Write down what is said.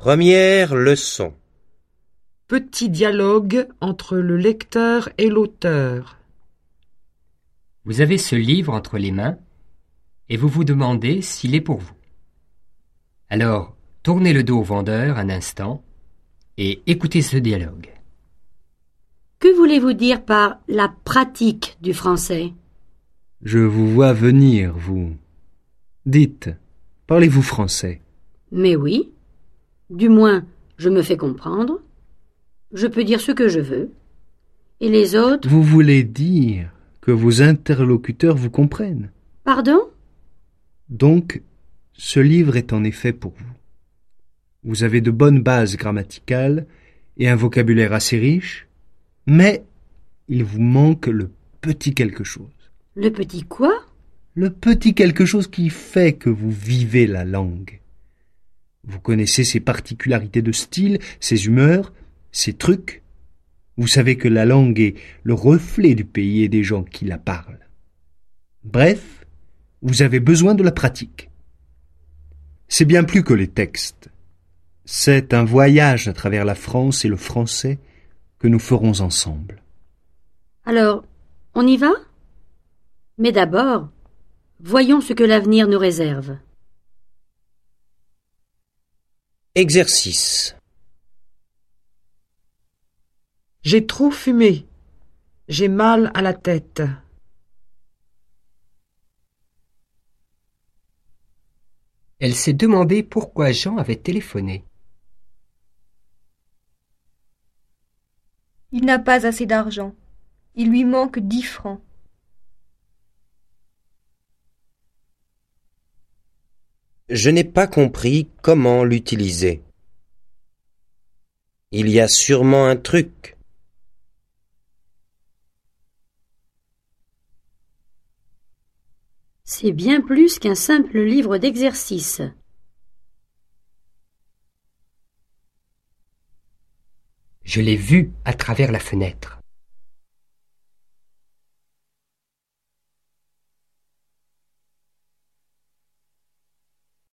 Première leçon. Petit dialogue entre le lecteur et l'auteur. Vous avez ce livre entre les mains et vous vous demandez s'il est pour vous. Alors, tournez le dos au vendeur un instant et écoutez ce dialogue. Que voulez-vous dire par la pratique du français? Je vous vois venir, vous. Dites, parlez-vous français? Mais oui. Du moins, je me fais comprendre. Je peux dire ce que je veux. Et les autres? Vous voulez dire que vos interlocuteurs vous comprennent Pardon? Donc, ce livre est en effet pour vous. Vous avez de bonnes bases grammaticales et un vocabulaire assez riche, mais il vous manque le petit quelque chose. Le petit quoi? Le petit quelque chose qui fait que vous vivez la langue. Vous connaissez ses particularités de style, ses humeurs, ses trucs? Vous savez que la langue est le reflet du pays et des gens qui la parlent. Bref, vous avez besoin de la pratique. C'est bien plus que les textes. C'est un voyage à travers la France et le français que nous ferons ensemble. Alors, on y va? Mais d'abord, voyons ce que l'avenir nous réserve. Exercice. J'ai trop fumé. J'ai mal à la tête. Elle s'est demandé pourquoi Jean avait téléphoné. Il n'a pas assez d'argent. Il lui manque dix francs. Je n'ai pas compris comment l'utiliser. Il y a sûrement un truc. C'est bien plus qu'un simple livre d'exercice. Je l'ai vu à travers la fenêtre.